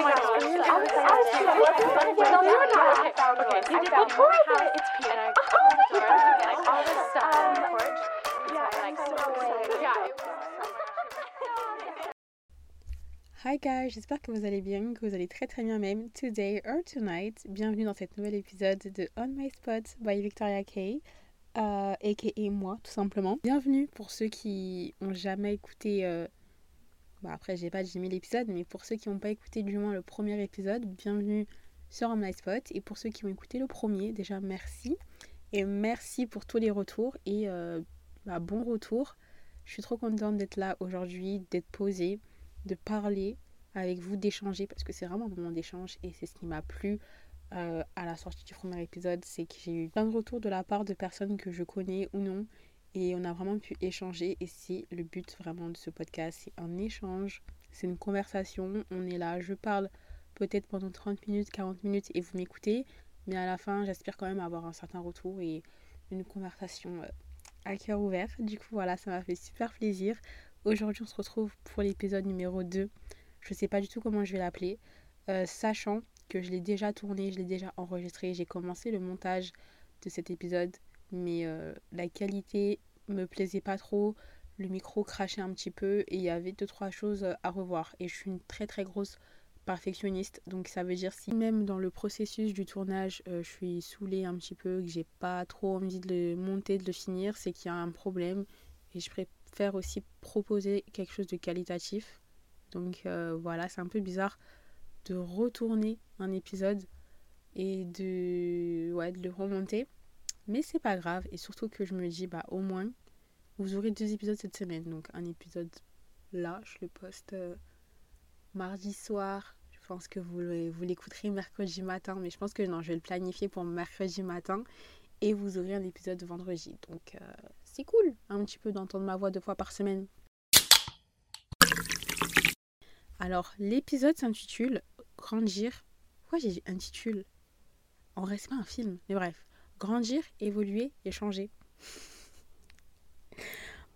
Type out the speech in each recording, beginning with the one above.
Hi guys, j'espère que vous allez bien, que vous allez très très bien même, today or tonight. Bienvenue dans cet nouvel épisode de On My Spot by Victoria Kay, euh, aka moi tout simplement. Bienvenue pour ceux qui ont jamais écouté, euh, bah après j'ai pas dit l'épisode, mais pour ceux qui n'ont pas écouté du moins le premier épisode, bienvenue sur My Spot. Et pour ceux qui ont écouté le premier, déjà merci. Et merci pour tous les retours et euh, bah, bon retour. Je suis trop contente d'être là aujourd'hui, d'être posée de parler avec vous, d'échanger, parce que c'est vraiment un moment d'échange et c'est ce qui m'a plu euh, à la sortie du premier épisode, c'est que j'ai eu plein de retours de la part de personnes que je connais ou non et on a vraiment pu échanger et c'est le but vraiment de ce podcast, c'est un échange, c'est une conversation, on est là, je parle peut-être pendant 30 minutes, 40 minutes et vous m'écoutez, mais à la fin j'espère quand même avoir un certain retour et une conversation euh, à cœur ouvert. Du coup voilà, ça m'a fait super plaisir. Aujourd'hui, on se retrouve pour l'épisode numéro 2. Je ne sais pas du tout comment je vais l'appeler, euh, sachant que je l'ai déjà tourné, je l'ai déjà enregistré. J'ai commencé le montage de cet épisode, mais euh, la qualité me plaisait pas trop. Le micro crachait un petit peu et il y avait deux trois choses à revoir. Et je suis une très très grosse perfectionniste, donc ça veut dire si même dans le processus du tournage, euh, je suis saoulée un petit peu, que j'ai pas trop envie de le monter, de le finir, c'est qu'il y a un problème et je préfère aussi proposer quelque chose de qualitatif. Donc euh, voilà, c'est un peu bizarre de retourner un épisode et de, ouais, de le remonter. Mais c'est pas grave. Et surtout que je me dis, bah au moins, vous aurez deux épisodes cette semaine. Donc un épisode là, je le poste euh, mardi soir. Je pense que vous, vous l'écouterez mercredi matin. Mais je pense que non, je vais le planifier pour mercredi matin. Et vous aurez un épisode vendredi. Donc euh, c'est cool un petit peu d'entendre ma voix deux fois par semaine. Alors, l'épisode s'intitule Grandir. Pourquoi j'ai dit intitule? En reste pas un film, mais bref. Grandir, évoluer et changer.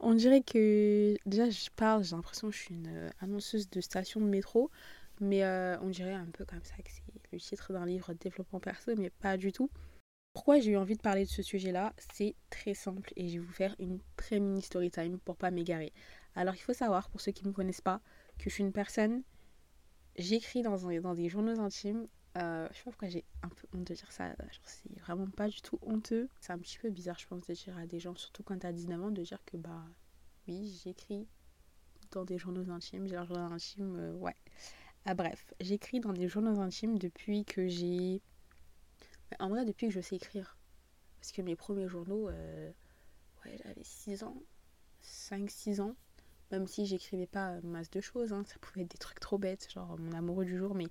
On dirait que déjà je parle, j'ai l'impression que je suis une euh, annonceuse de station de métro, mais euh, on dirait un peu comme ça que c'est le titre d'un livre de développement perso, mais pas du tout. Pourquoi j'ai eu envie de parler de ce sujet-là? C'est très simple et je vais vous faire une très mini story time pour pas m'égarer. Alors il faut savoir, pour ceux qui ne me connaissent pas, que je suis une personne, j'écris dans, dans des journaux intimes. Euh, je sais pas pourquoi j'ai un peu honte de dire ça, c'est vraiment pas du tout honteux. C'est un petit peu bizarre, je pense, de dire à des gens, surtout quand t'as 19 ans, de dire que bah oui, j'écris dans des journaux intimes. J'ai un journal intime, euh, ouais. Ah, bref, j'écris dans des journaux intimes depuis que j'ai en vrai, depuis que je sais écrire, parce que mes premiers journaux, euh, ouais, j'avais 6 ans, 5-6 ans, même si j'écrivais pas masse de choses, hein, ça pouvait être des trucs trop bêtes, genre mon amoureux du jour, mais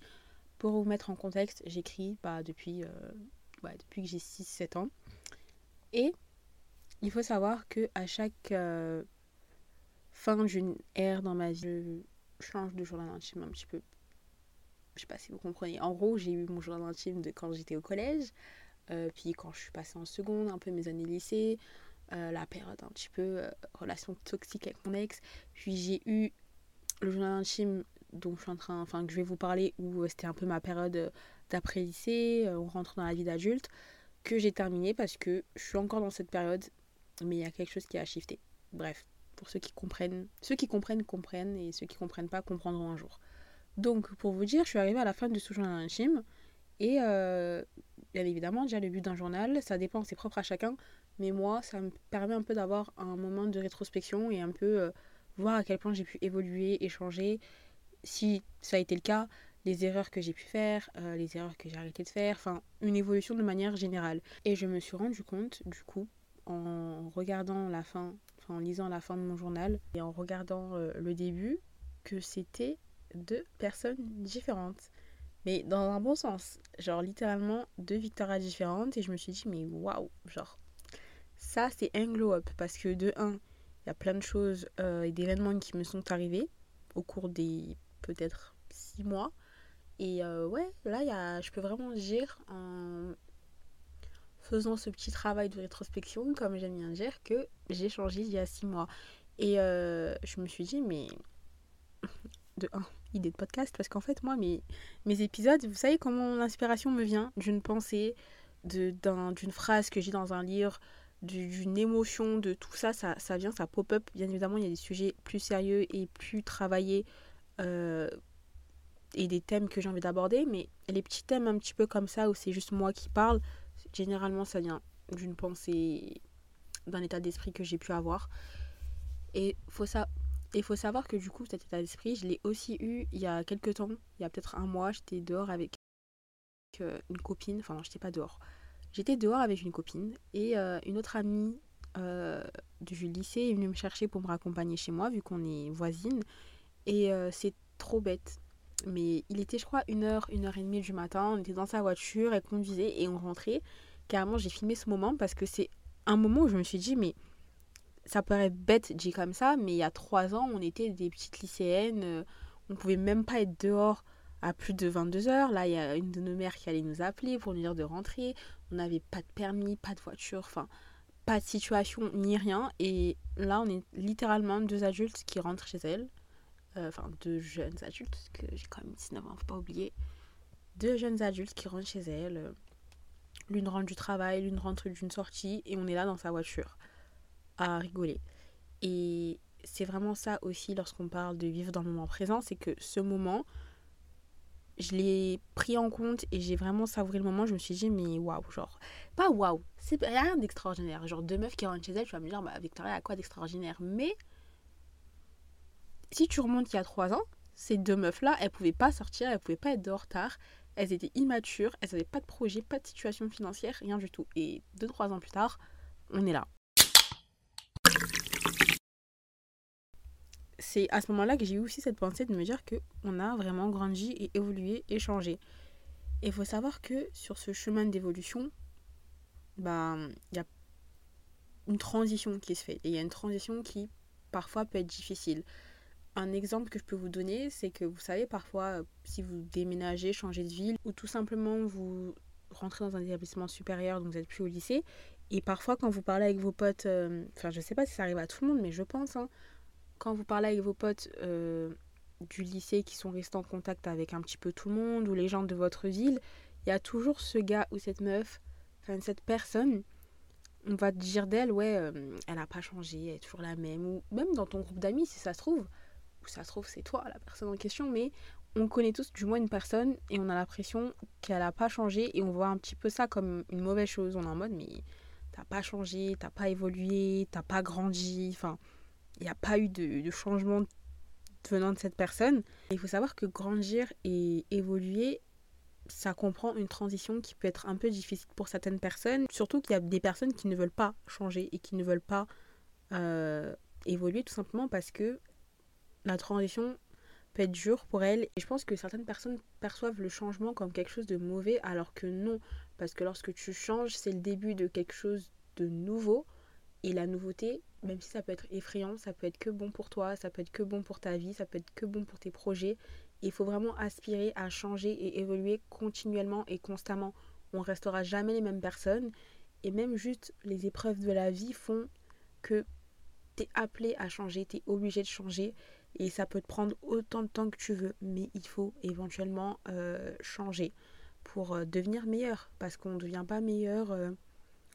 pour vous mettre en contexte, j'écris bah, depuis, euh, depuis que j'ai 6-7 ans. Et il faut savoir que à chaque euh, fin d'une ère dans ma vie, je change de journal intime un petit peu je sais pas si vous comprenez. En gros, j'ai eu mon journal intime de quand j'étais au collège, euh, puis quand je suis passée en seconde, un peu mes années lycée, la période un petit peu relation toxique avec mon ex. Puis j'ai eu le journal intime dont je suis en train, enfin que je vais vous parler, où c'était un peu ma période d'après lycée, on rentre dans la vie d'adulte, que j'ai terminé parce que je suis encore dans cette période, mais il y a quelque chose qui a shifté. Bref, pour ceux qui comprennent, ceux qui comprennent comprennent et ceux qui comprennent pas comprendront un jour. Donc, pour vous dire, je suis arrivée à la fin de ce journal intime. Et euh, bien évidemment, déjà le but d'un journal, ça dépend, c'est propre à chacun. Mais moi, ça me permet un peu d'avoir un moment de rétrospection et un peu euh, voir à quel point j'ai pu évoluer, échanger. Si ça a été le cas, les erreurs que j'ai pu faire, euh, les erreurs que j'ai arrêté de faire, enfin, une évolution de manière générale. Et je me suis rendu compte, du coup, en regardant la fin, en lisant la fin de mon journal et en regardant le début, que c'était deux personnes différentes. Mais dans un bon sens. Genre littéralement deux Victoria différentes. Et je me suis dit, mais waouh, genre, ça c'est un glow up. Parce que de un, il y a plein de choses euh, et d'événements qui me sont arrivés au cours des peut-être six mois. Et euh, ouais, là, y a, je peux vraiment dire en faisant ce petit travail de rétrospection, comme j'aime bien dire, que j'ai changé il y a six mois. Et euh, je me suis dit, mais de 1 idée de podcast parce qu'en fait moi mes, mes épisodes vous savez comment l'inspiration me vient? D'une pensée d'une phrase que j'ai dans un livre d'une émotion de tout ça, ça ça vient ça pop up bien évidemment il y a des sujets plus sérieux et plus travaillés euh, et des thèmes que j'ai envie d'aborder mais les petits thèmes un petit peu comme ça où c'est juste moi qui parle généralement ça vient d'une pensée d'un état d'esprit que j'ai pu avoir et faut ça il faut savoir que du coup, cet état d'esprit, je l'ai aussi eu il y a quelques temps, il y a peut-être un mois, j'étais dehors avec euh, une copine, enfin non, j'étais pas dehors. J'étais dehors avec une copine et euh, une autre amie du lycée est venue me chercher pour me raccompagner chez moi, vu qu'on est voisines. Et c'est trop bête. Mais il était, je crois, une heure, une heure et demie du matin. On était dans sa voiture, elle conduisait et on rentrait. Carrément, j'ai filmé ce moment parce que c'est un moment où je me suis dit, mais ça paraît bête dit comme ça, mais il y a trois ans, on était des petites lycéennes, euh, on pouvait même pas être dehors à plus de 22 heures. Là, il y a une de nos mères qui allait nous appeler pour nous dire de rentrer. On n'avait pas de permis, pas de voiture, enfin, pas de situation ni rien. Et là, on est littéralement deux adultes qui rentrent chez elles. Euh, enfin, deux jeunes adultes, parce que j'ai quand même 19 ans, faut pas oublier. Deux jeunes adultes qui rentrent chez elles. L'une rentre du travail, l'une rentre d'une sortie, et on est là dans sa voiture à rigoler. Et c'est vraiment ça aussi lorsqu'on parle de vivre dans le moment présent, c'est que ce moment, je l'ai pris en compte et j'ai vraiment savouré le moment. Je me suis dit, mais waouh, genre, pas waouh, c'est rien d'extraordinaire. Genre, deux meufs qui rentrent chez elles, tu vas me dire, bah, Victoria, a quoi d'extraordinaire? Mais si tu remontes il y a trois ans, ces deux meufs-là, elles pouvaient pas sortir, elles pouvaient pas être dehors tard, elles étaient immatures, elles n'avaient pas de projet, pas de situation financière, rien du tout. Et deux, trois ans plus tard, on est là. c'est à ce moment-là que j'ai eu aussi cette pensée de me dire que on a vraiment grandi et évolué et changé. Et il faut savoir que sur ce chemin d'évolution, bah, il y a une transition qui se fait. Et il y a une transition qui parfois peut être difficile. Un exemple que je peux vous donner, c'est que vous savez, parfois, si vous déménagez, changez de ville, ou tout simplement vous rentrez dans un établissement supérieur, donc vous n'êtes plus au lycée, et parfois quand vous parlez avec vos potes, euh, enfin je sais pas si ça arrive à tout le monde, mais je pense, hein, quand vous parlez avec vos potes euh, du lycée qui sont restés en contact avec un petit peu tout le monde ou les gens de votre ville, il y a toujours ce gars ou cette meuf, enfin cette personne, on va te dire d'elle, ouais, euh, elle n'a pas changé, elle est toujours la même. Ou même dans ton groupe d'amis, si ça se trouve, ou ça se trouve c'est toi la personne en question, mais on connaît tous du moins une personne et on a l'impression qu'elle n'a pas changé et on voit un petit peu ça comme une mauvaise chose. On est en mode, mais t'as pas changé, t'as pas évolué, t'as pas grandi, enfin il n'y a pas eu de, changement venant de cette personne. Il faut savoir que grandir et évoluer, ça comprend une transition qui peut être un peu difficile pour certaines personnes. Surtout qu'il y a des personnes qui ne veulent pas changer et qui ne veulent pas euh, évoluer tout simplement parce que la transition peut être dure pour elles. Et je pense que certaines personnes perçoivent le changement comme quelque chose de mauvais alors que non. Parce que lorsque tu changes, c'est le début de quelque chose de nouveau. Et la nouveauté, même si ça peut être effrayant, ça peut être que bon pour toi, ça peut être que bon pour ta vie, ça peut être que bon pour tes projets. Il faut vraiment aspirer à changer et évoluer continuellement et constamment. On restera jamais les mêmes personnes. Et même juste les épreuves de la vie font que tu es appelé à changer, tu es obligé de changer. Et ça peut te prendre autant de temps que tu veux. Mais il faut éventuellement euh, changer pour euh, devenir meilleur. Parce qu'on ne devient pas meilleur euh,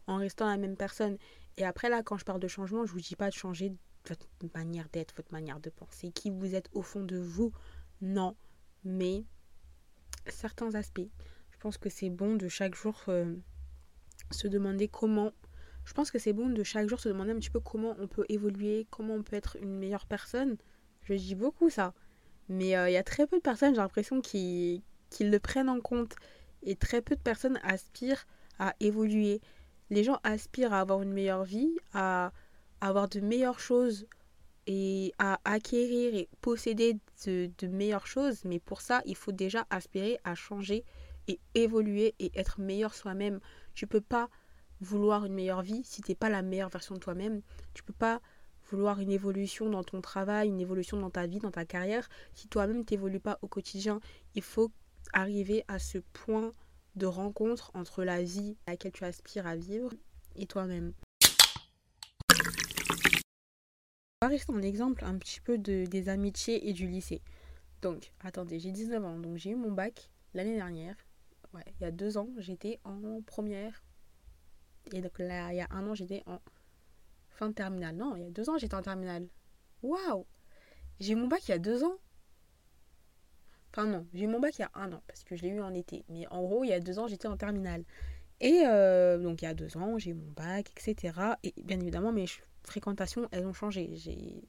en restant la même personne. Et après, là, quand je parle de changement, je vous dis pas de changer votre manière d'être, votre manière de penser, qui vous êtes au fond de vous. Non. Mais certains aspects. Je pense que c'est bon de chaque jour se demander comment. Je pense que c'est bon de chaque jour se demander un petit peu comment on peut évoluer, comment on peut être une meilleure personne. Je dis beaucoup ça. Mais euh, il y a très peu de personnes, j'ai l'impression, qui, le prennent en compte. Et très peu de personnes aspirent à évoluer les gens aspirent à avoir une meilleure vie, à avoir de meilleures choses et à acquérir et posséder de, meilleures choses. Mais pour ça, il faut déjà aspirer à changer et évoluer et être meilleur soi-même. Tu peux pas vouloir une meilleure vie si tu n'es pas la meilleure version de toi-même. Tu peux pas vouloir une évolution dans ton travail, une évolution dans ta vie, dans ta carrière, si toi-même t'évolues pas au quotidien. Il faut arriver à ce point de rencontre entre la vie à laquelle tu aspires à vivre et toi-même. On va rester en exemple un petit peu de, des amitiés et du lycée. Donc, attendez, j'ai 19 ans, donc j'ai eu mon bac l'année dernière. Ouais, il y a deux ans, j'étais en première. Et donc là, il y a un an, j'étais en fin de terminale. Non, il y a deux ans, j'étais en terminale. Waouh J'ai mon bac il y a deux ans Enfin non, j'ai mon bac il y a un an, parce que je l'ai eu en été. Mais en gros, il y a deux ans, j'étais en terminale. Et euh, donc il y a deux ans, j'ai eu mon bac, etc. Et bien évidemment, mes fréquentations, elles ont changé. J'ai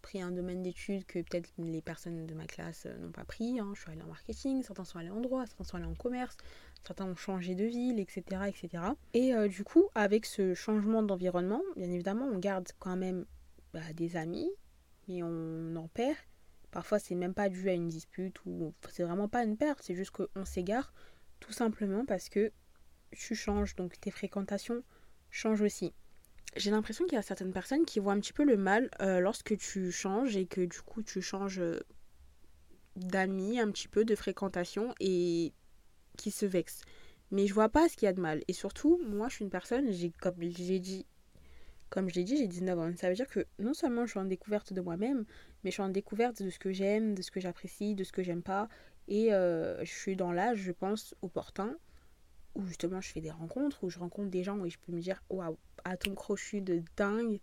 pris un domaine d'études que peut-être les personnes de ma classe euh, n'ont pas pris. Hein. Je suis allée en marketing, certains sont allés en droit, certains sont allés en commerce, certains ont changé de ville, etc. etc. Et euh, du coup, avec ce changement d'environnement, bien évidemment, on garde quand même bah, des amis, mais on en perd. Parfois, c'est même pas dû à une dispute ou c'est vraiment pas une perte, c'est juste qu'on s'égare tout simplement parce que tu changes, donc tes fréquentations changent aussi j'ai l'impression qu'il y a certaines personnes qui voient un petit peu le mal euh, lorsque tu changes et que du coup tu changes euh, d'amis, un petit peu de fréquentation et qui se vexent. Mais je vois pas ce qu'il y a de mal. Et surtout, moi je suis une personne, j'ai comme j'ai dit, comme je l'ai dit, j'ai 19 ans. Ça veut dire que non seulement je suis en découverte de moi-même, mais je suis en découverte de ce que j'aime, de ce que j'apprécie, de ce que j'aime pas. Et euh, je suis dans l'âge, je pense, opportun où justement je fais des rencontres, où je rencontre des gens où je peux me dire waouh, atome crochu de dingue,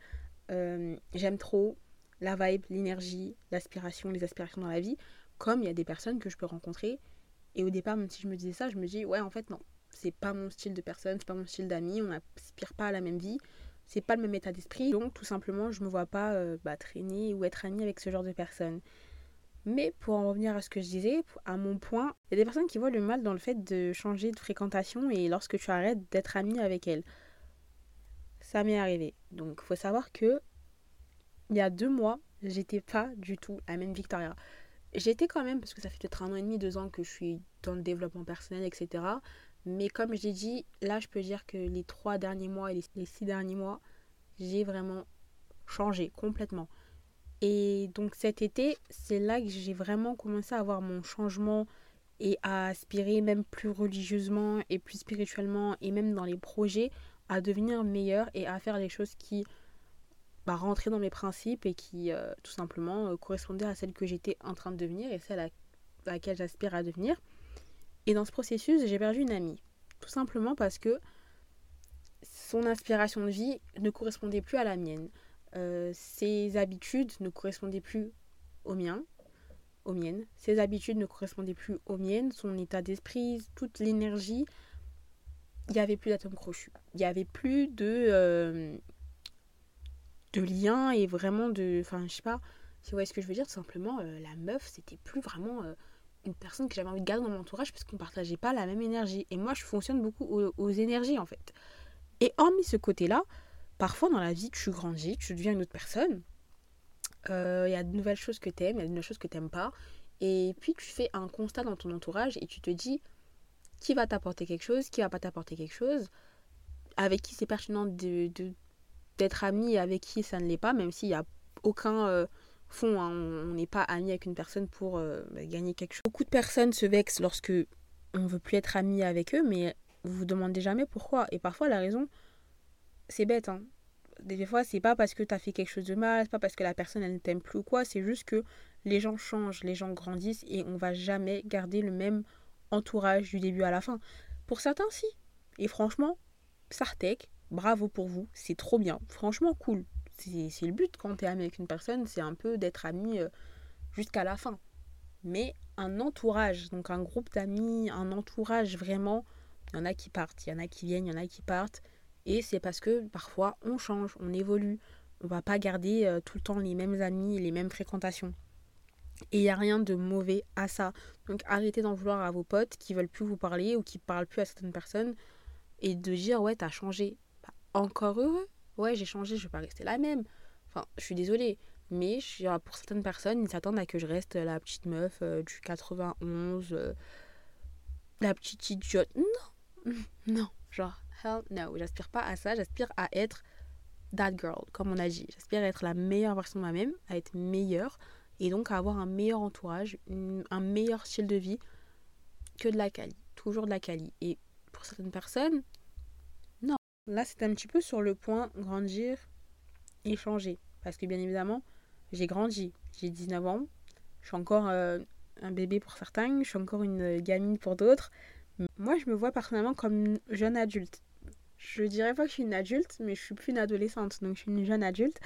euh, j'aime trop la vibe, l'énergie, l'aspiration, les aspirations dans la vie, comme il y a des personnes que je peux rencontrer. Et au départ, même si je me disais ça, je me dis ouais, en fait, non, c'est pas mon style de personne, c'est pas mon style d'amis, on n'aspire pas à la même vie, c'est pas le même état d'esprit, donc tout simplement, je me vois pas euh, bah, traîner ou être amie avec ce genre de personnes. Mais pour en revenir à ce que je disais, à mon point, il y a des personnes qui voient le mal dans le fait de changer de fréquentation et lorsque tu arrêtes d'être ami avec elles. Ça m'est arrivé. Donc, faut savoir que il y a deux mois, j'étais pas du tout la même Victoria. J'étais quand même, parce que ça fait peut-être un an et demi, deux ans que je suis dans le développement personnel, etc. Mais comme j'ai dit, là, je peux dire que les trois derniers mois et les six derniers mois, j'ai vraiment changé complètement. Et donc cet été, c'est là que j'ai vraiment commencé à avoir mon changement et à aspirer même plus religieusement et plus spirituellement et même dans les projets à devenir meilleur et à faire les choses qui bah, rentraient dans mes principes et qui euh, tout simplement euh, correspondaient à celle que j'étais en train de devenir et celle à, laquelle j'aspire à devenir. Et dans ce processus, j'ai perdu une amie. Tout simplement parce que son inspiration de vie ne correspondait plus à la mienne. Euh, ses habitudes ne correspondaient plus aux miens, aux miennes. Ses habitudes ne correspondaient plus aux miennes, son état d'esprit, toute l'énergie. Il n'y avait plus d'atomes crochus. Il n'y avait plus de, euh, lien et vraiment de. Enfin, je sais pas si vous voyez ce que je veux dire. Tout simplement, euh, la meuf, c'était plus vraiment une personne que j'avais envie de garder dans mon entourage parce qu'on ne partageait pas la même énergie. Et moi, je fonctionne beaucoup aux, énergies en fait. Et hormis ce côté-là, parfois dans la vie, tu grandis, tu deviens une autre personne. Euh, il y a de nouvelles choses que tu aimes, il y a de nouvelles choses que tu n'aimes pas. Et puis tu fais un constat dans ton entourage et tu te dis qui va t'apporter quelque chose, qui va pas t'apporter quelque chose, avec qui c'est pertinent de, d'être ami avec qui ça ne l'est pas, même s'il n'y a aucun euh, fond. Hein. on n'est pas ami avec une personne pour euh, gagner quelque chose. Beaucoup de personnes se vexent lorsque on veut plus être ami avec eux, mais vous vous demandez jamais pourquoi. Et parfois la raison, c'est bête, hein. Des fois, c'est pas parce que tu as fait quelque chose de mal, c'est pas parce que la personne elle ne t'aime plus ou quoi, c'est juste que les gens changent, les gens grandissent et on va jamais garder le même entourage du début à la fin. Pour certains, si. Et franchement, Sartek, bravo pour vous, c'est trop bien. Franchement, cool. C'est le but quand tu es ami avec une personne, c'est un peu d'être ami euh, jusqu'à la fin. Mais un entourage, donc un groupe d'amis, un entourage vraiment, il y en a qui partent, il y en a qui viennent, il y en a qui partent. Et c'est parce que parfois on change, on évolue. On va pas garder euh, tout le temps les mêmes amis, les mêmes fréquentations. Et il n'y a rien de mauvais à ça. Donc arrêtez d'en vouloir à vos potes qui veulent plus vous parler ou qui parlent plus à certaines personnes et de dire ouais t'as changé. Bah, encore heureux. Ouais j'ai changé, je vais pas rester la même. Enfin je suis désolée. Mais pour certaines personnes, ils s'attendent à que je reste la petite meuf euh, du 91, euh, la petite idiote. Non, non, genre hell no. J'aspire pas à ça, j'aspire à être that girl, comme on a dit. J'aspire à être la meilleure version de moi-même, à être meilleure et donc à avoir un meilleur entourage, un meilleur style de vie que de la quali. Toujours de la quali. Et pour certaines personnes. Là, c'est un petit peu sur le point grandir et changer. Parce que bien évidemment, j'ai grandi. J'ai 19 ans. Je suis encore euh, un bébé pour certains, je suis encore une gamine pour d'autres. Moi, je me vois personnellement comme une jeune adulte. Je dirais pas que je suis une adulte, mais je suis plus une adolescente, donc je suis une jeune adulte.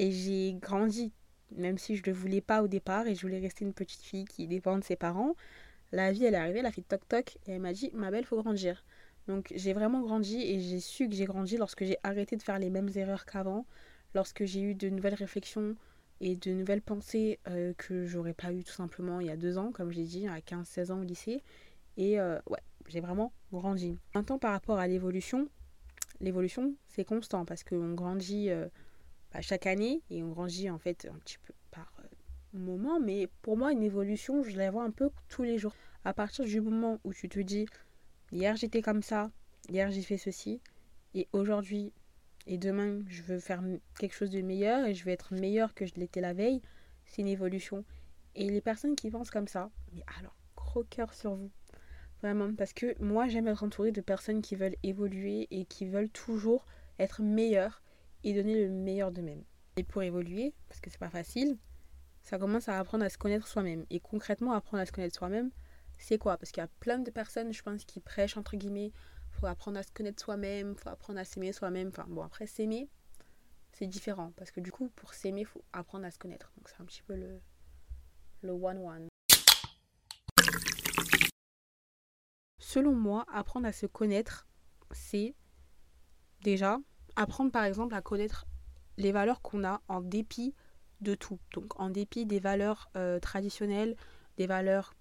Et j'ai grandi, même si je ne le voulais pas au départ, et je voulais rester une petite fille qui dépend de ses parents. La vie, elle est arrivée, elle a fait toc toc, et elle m'a dit, ma belle, faut grandir. Donc j'ai vraiment grandi et j'ai su que j'ai grandi lorsque j'ai arrêté de faire les mêmes erreurs qu'avant, lorsque j'ai eu de nouvelles réflexions et de nouvelles pensées euh, que j'aurais pas eu tout simplement il y a deux ans, comme j'ai dit, à 15-16 ans au lycée. Et euh, ouais, j'ai vraiment grandi. Maintenant, par rapport à l'évolution, l'évolution, c'est constant parce qu'on grandit euh, bah, chaque année et on grandit en fait un petit peu par moment. Mais pour moi, une évolution, je la vois un peu tous les jours. À partir du moment où tu te dis, Hier j'étais comme ça, hier j'ai fait ceci, et aujourd'hui et demain je veux faire quelque chose de meilleur et je vais être meilleur que je l'étais la veille, c'est une évolution. Et les personnes qui pensent comme ça, mais alors, gros cœur sur vous. Vraiment, parce que moi j'aime être entourée de personnes qui veulent évoluer et qui veulent toujours être meilleures et donner le meilleur d'eux-mêmes. Et pour évoluer, parce que c'est pas facile, ça commence à apprendre à se connaître soi-même. Et concrètement, apprendre à se connaître soi-même, c'est quoi? Parce qu'il y a plein de personnes, je pense, qui prêchent, entre guillemets, faut apprendre à se connaître soi-même, faut apprendre à s'aimer soi-même. Enfin, bon, après, s'aimer, c'est différent. Parce que du coup, pour s'aimer, faut apprendre à se connaître. Donc, c'est un petit peu le, le one-one. Selon moi, apprendre à se connaître, c'est déjà apprendre, par exemple, à connaître les valeurs qu'on a en dépit de tout. Donc, en dépit des valeurs euh, traditionnelles, des valeurs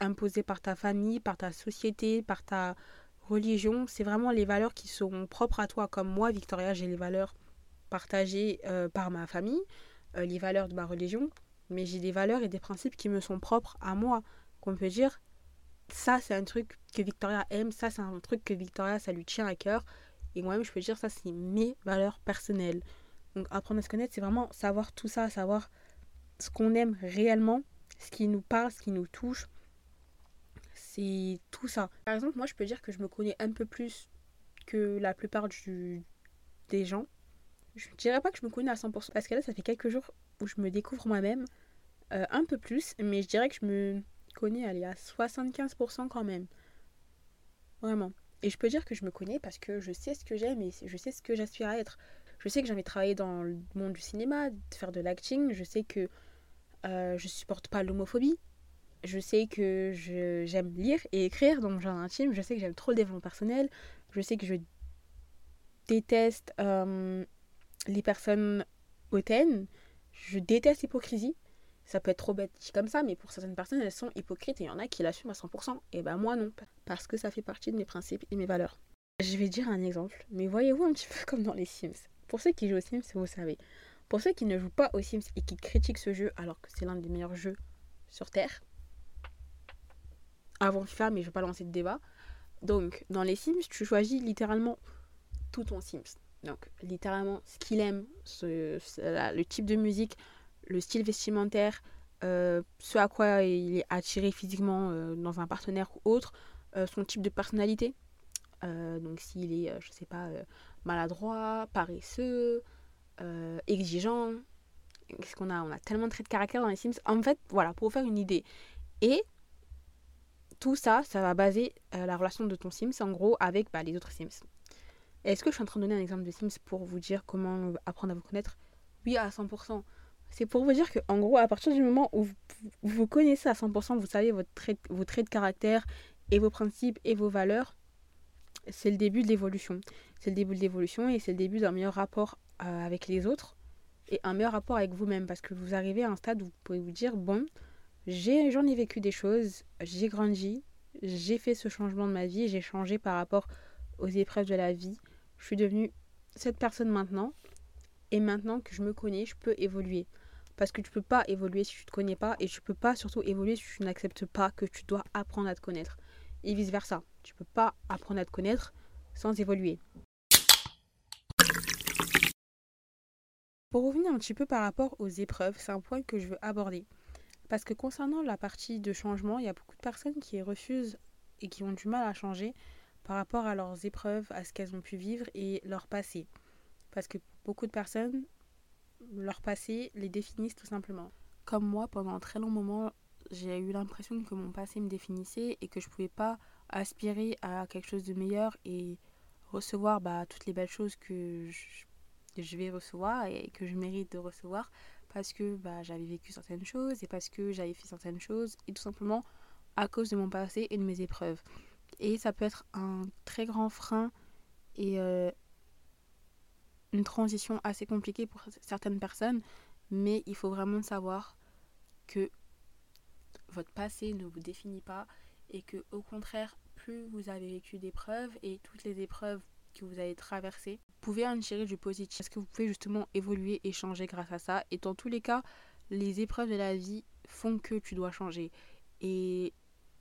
imposées par ta famille, par ta société, par ta religion. C'est vraiment les valeurs qui sont propres à toi. Comme moi, Victoria, j'ai les valeurs partagées euh, par ma famille, euh, les valeurs de ma religion, mais j'ai des valeurs et des principes qui me sont propres à moi. Qu'on peut dire, ça c'est un truc que Victoria aime, ça c'est un truc que Victoria, ça lui tient à cœur. Et moi-même, je peux dire, ça c'est mes valeurs personnelles. Donc apprendre à se connaître, c'est vraiment savoir tout ça, savoir ce qu'on aime réellement, ce qui nous parle, ce qui nous touche, c'est tout ça. Par exemple, moi, je peux dire que je me connais un peu plus que la plupart du, des gens. Je ne dirais pas que je me connais à 100%, parce que là, ça fait quelques jours où je me découvre moi-même euh, un peu plus, mais je dirais que je me connais à 75% quand même. Vraiment. Et je peux dire que je me connais parce que je sais ce que j'aime et je sais ce que j'aspire à être. Je sais que j'ai travailler dans le monde du cinéma, de faire de l'acting. Je sais que euh, je supporte pas l'homophobie je sais que j'aime lire et écrire dans mon jardin intime. Je sais que j'aime trop le développement personnel. Je sais que je déteste euh, les personnes hautaines. Je déteste l'hypocrisie. Ça peut être trop bête comme ça, mais pour certaines personnes, elles sont hypocrites et il y en a qui l'assument à 100%. Et ben moi non, parce que ça fait partie de mes principes et mes valeurs. Je vais dire un exemple, mais voyez-vous un petit peu comme dans les Sims. Pour ceux qui jouent aux Sims, vous savez. Pour ceux qui ne jouent pas aux Sims et qui critiquent ce jeu alors que c'est l'un des meilleurs jeux sur Terre, avant FIFA, mais je vais pas lancer de débat. Donc, dans les Sims, tu choisis littéralement tout ton Sims. Donc, littéralement, ce qu'il aime, ce, le type de musique, le style vestimentaire, euh, ce à quoi il est attiré physiquement euh, dans un partenaire ou autre, euh, son type de personnalité. donc, s'il est, je sais pas, maladroit, paresseux, exigeant. Qu'est-ce qu'on a? On a tellement de traits de caractère dans les Sims. En fait, voilà, pour vous faire une idée. Et tout ça, ça va baser euh, la relation de ton Sims en gros avec bah, les autres Sims. Est-ce que je suis en train de donner un exemple de Sims pour vous dire comment apprendre à vous connaître? Oui, à 100%. C'est pour vous dire que en gros, à partir du moment où vous vous connaissez à 100%, vous savez votre trait, vos traits de caractère et vos principes et vos valeurs, c'est le début de l'évolution. C'est le début de l'évolution et c'est le début d'un meilleur rapport euh, avec les autres et un meilleur rapport avec vous-même parce que vous arrivez à un stade où vous pouvez vous dire bon, j'en ai, vécu des choses, j'ai grandi, j'ai fait ce changement de ma vie, j'ai changé par rapport aux épreuves de la vie. Je suis devenue cette personne maintenant. Et maintenant que je me connais, je peux évoluer. Parce que tu peux pas évoluer si tu te connais pas et tu peux pas surtout évoluer si tu n'acceptes pas que tu dois apprendre à te connaître. Et vice versa. Tu peux pas apprendre à te connaître sans évoluer. Pour revenir un petit peu par rapport aux épreuves, c'est un point que je veux aborder. Parce que concernant la partie de changement, il y a beaucoup de personnes qui refusent et qui ont du mal à changer par rapport à leurs épreuves, à ce qu'elles ont pu vivre et leur passé. Parce que beaucoup de personnes, leur passé les définissent tout simplement. Comme moi, pendant un très long moment, j'ai eu l'impression que mon passé me définissait et que je pouvais pas aspirer à quelque chose de meilleur et recevoir bah, toutes les belles choses que je, vais recevoir et que je mérite de recevoir parce que bah, j'avais vécu certaines choses et parce que j'avais fait certaines choses et tout simplement à cause de mon passé et de mes épreuves. Et ça peut être un très grand frein et euh, une transition assez compliquée pour certaines personnes, mais il faut vraiment savoir que votre passé ne vous définit pas et que au contraire, plus vous avez vécu d'épreuves et toutes les épreuves que vous avez traversées, vous pouvez en tirer du positif parce que vous pouvez justement évoluer et changer grâce à ça? Et dans tous les cas, les épreuves de la vie font que tu dois changer. Et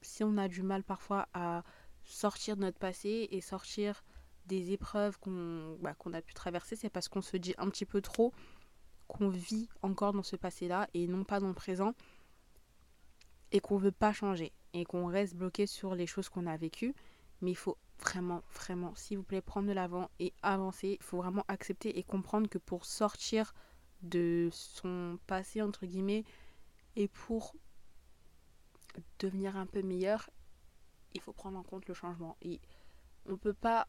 si on a du mal parfois à sortir de notre passé et sortir des épreuves qu'on bah, qu'on a pu traverser, c'est parce qu'on se dit un petit peu trop qu'on vit encore dans ce passé-là et non pas dans le présent et qu'on veut pas changer et qu'on reste bloqué sur les choses qu'on a vécues. Mais il faut vraiment, vraiment, s'il vous plaît, prendre de l'avant et avancer. Il faut vraiment accepter et comprendre que pour sortir de son passé, entre guillemets, et pour devenir un peu meilleur, il faut prendre en compte le changement. Et on ne peut pas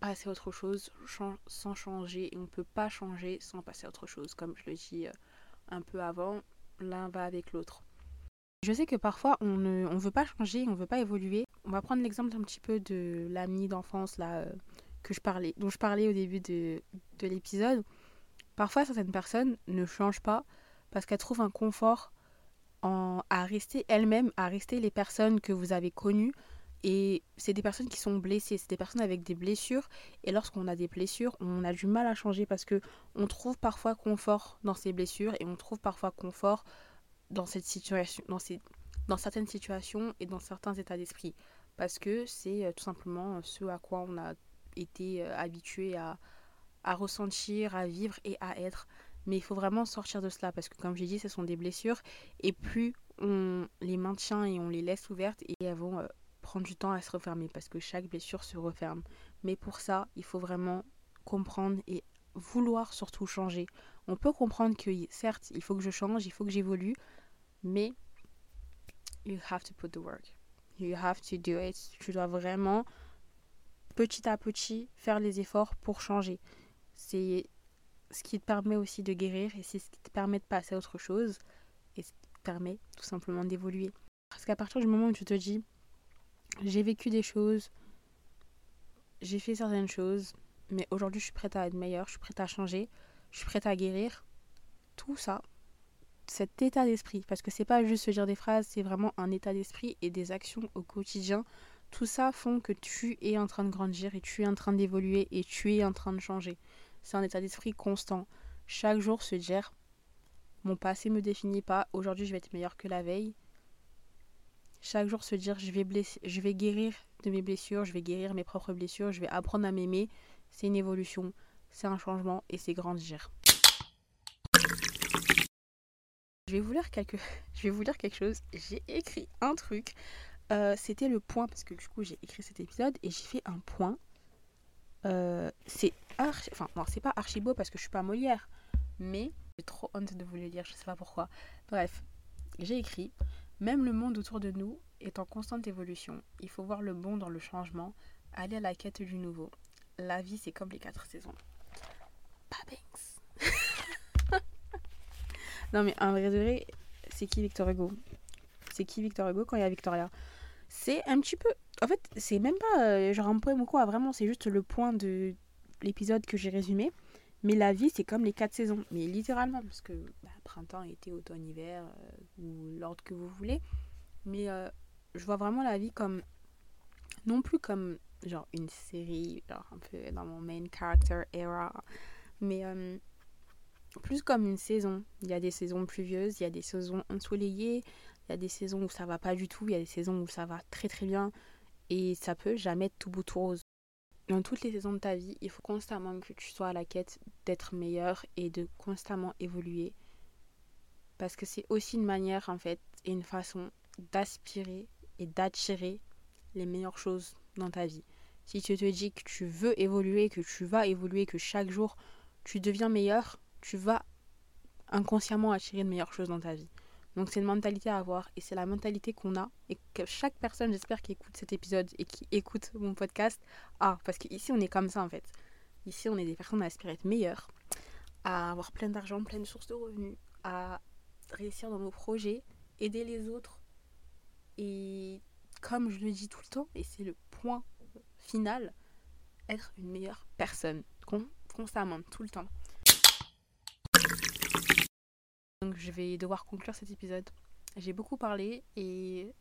passer à autre chose sans changer et on ne peut pas changer sans passer à autre chose. Comme je le dis euh, un peu avant, l'un va avec l'autre. Je sais que parfois on ne on veut pas changer, on veut pas évoluer. On va prendre l'exemple un petit peu de l'ami d'enfance là euh, que je parlais, dont je parlais au début de, de l'épisode. Parfois certaines personnes ne changent pas parce qu'elles trouvent un confort en, à rester elles-mêmes, à rester les personnes que vous avez connues. Et c'est des personnes qui sont blessées, c'est des personnes avec des blessures. Et lorsqu'on a des blessures, on a du mal à changer parce que on trouve parfois confort dans ces blessures et on trouve parfois confort dans cette situation, dans certaines situations et dans certains états d'esprit. Parce que c'est euh, tout simplement ce à quoi on a été euh, habitué à, à ressentir, à vivre et à être. Mais il faut vraiment sortir de cela parce que comme j'ai dit, ce sont des blessures et plus on les maintient et on les laisse ouvertes et elles vont euh, prendre du temps à se refermer parce que chaque blessure se referme. Mais pour ça, il faut vraiment comprendre et vouloir surtout changer. On peut comprendre que certes, il faut que je change, il faut que j'évolue, mais you have to put the work. You have to do it. Tu dois vraiment petit à petit faire les efforts pour changer. C'est ce qui te permet aussi de guérir et c'est ce qui te permet de passer à autre chose et ce qui te permet tout simplement d'évoluer. Parce qu'à partir du moment où tu te dis j'ai vécu des choses, j'ai fait certaines choses, mais aujourd'hui je suis prête à être meilleure, je suis prête à changer, je suis prête à guérir, tout ça, cet état d'esprit, parce que c'est pas juste se dire des phrases, c'est vraiment un état d'esprit et des actions au quotidien. Tout ça font que tu es en train de grandir et tu es en train d'évoluer et tu es en train de changer. C'est un état d'esprit constant. Chaque jour se dire mon passé me définit pas, aujourd'hui je vais être meilleur que la veille. Chaque jour se dire je vais je vais guérir de mes blessures, je vais guérir mes propres blessures, je vais apprendre à m'aimer. C'est une évolution, c'est un changement et c'est grandir. Je vais vous lire quelque, je vais vous quelque chose. J'ai écrit un truc. Euh, c'était le point parce que du coup j'ai écrit cet épisode et j'ai fait un point. Euh, c'est archi... enfin non c'est pas archi beau parce que je suis pas Molière, mais j'ai trop honte de vous le lire. Je sais pas pourquoi. Bref, j'ai écrit. Même le monde autour de nous est en constante évolution. Il faut voir le bon dans le changement, aller à la quête du nouveau. La vie c'est comme les quatre saisons. Non, mais un vrai de c'est qui Victor Hugo? C'est qui Victor Hugo quand il y a Victoria? C'est un petit peu. En fait, c'est même pas euh, genre un poème quoi, vraiment, c'est juste le point de l'épisode que j'ai résumé. Mais la vie, c'est comme les quatre saisons. Mais littéralement, parce que bah, printemps, été, automne, hiver, euh, ou l'ordre que vous voulez. Mais euh, je vois vraiment la vie comme. Non plus comme genre une série, genre un peu dans mon main character era. Mais plus comme une saison. Il y a des saisons pluvieuses, il y a des saisons ensoleillées, il y a des saisons où ça va pas du tout, il y a des saisons où ça va très très bien et ça peut jamais être tout bout tout rose. Dans toutes les saisons de ta vie, il faut constamment que tu sois à la quête d'être meilleur et de constamment évoluer parce que c'est aussi une manière en fait et une façon d'aspirer et d'attirer les meilleures choses dans ta vie. Si tu te dis que tu veux évoluer, que tu vas évoluer, que chaque jour tu deviens meilleur, tu vas inconsciemment attirer de meilleures choses dans ta vie. Donc c'est une mentalité à avoir et c'est la mentalité qu'on a et que chaque personne, j'espère, qui écoute cet épisode et qui écoute mon podcast a. Parce qu'ici, on est comme ça en fait. Ici, on est des personnes à aspirer être meilleures, à avoir plein d'argent, plein de sources de revenus, à réussir dans nos projets, aider les autres. Et comme je le dis tout le temps, et c'est le point final, être une meilleure personne. constamment, tout le temps. Donc je vais devoir conclure cet épisode. J'ai beaucoup parlé et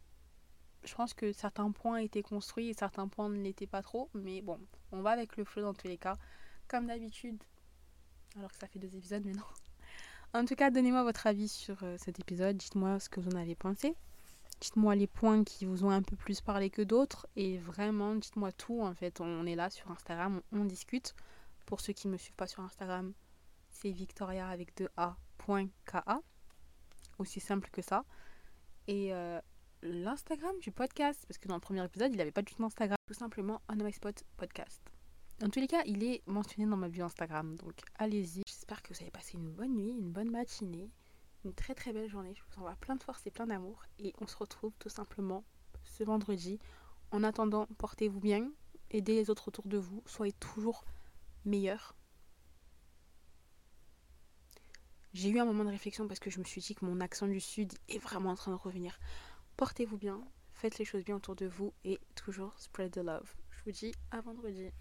je pense que certains points étaient construits et certains points ne l'étaient pas trop. Mais bon, on va avec le flow dans tous les cas. Comme d'habitude. Alors que ça fait deux épisodes, mais non. En tout cas, donnez-moi votre avis sur euh, cet épisode. Dites-moi ce que vous en avez pensé. Dites-moi les points qui vous ont un peu plus parlé que d'autres. Et vraiment, dites-moi tout. En fait, on est là sur Instagram, on, discute. Pour ceux qui ne me suivent pas sur Instagram, c'est Victoria avec deux A .ka. Aussi simple que ça. Et euh, l'Instagram du podcast, parce que dans le premier épisode, il n'avait pas du tout d'Instagram, tout simplement On My Spot Podcast. Dans tous les cas, il est mentionné dans ma bio Instagram, donc allez-y. J'espère que vous avez passé une bonne nuit, une bonne matinée, une très très belle journée. Je vous envoie plein de force et plein d'amour. Et on se retrouve tout simplement ce vendredi. En attendant, portez-vous bien, aidez les autres autour de vous, soyez toujours meilleurs J'ai eu un moment de réflexion parce que je me suis dit que mon accent du sud est vraiment en train de revenir. Portez-vous bien, faites les choses bien autour de vous et toujours spread the love. Je vous dis à vendredi.